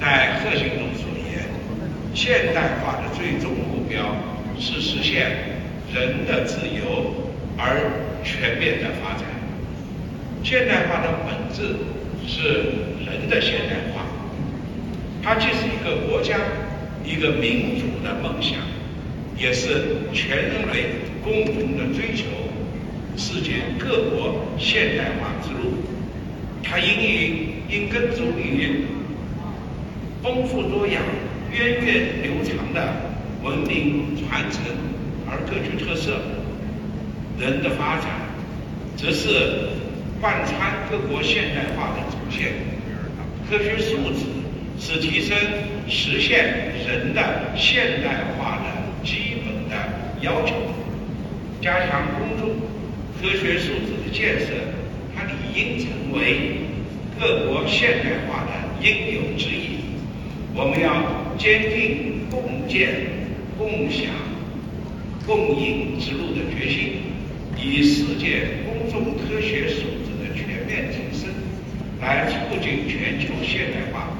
在核心中所言，现代化的最终目标是实现人的自由而全面的发展。现代化的本质是人的现代化，它既是一个国家、一个民族的梦想，也是全人类共同的追求。世界各国现代化之路，它因于因根植于丰富多样、源远流长的文明传承而各具特色。人的发展，则是贯穿各国现代化的主线。科学素质是提升、实现人的现代化的基本的要求。加强公众科学素质的建设，它理应成为各国现代化的应有之义。我们要坚定共建、共享、共赢之路的决心，以世界公众科学素质的全面提升，来促进全球现代化。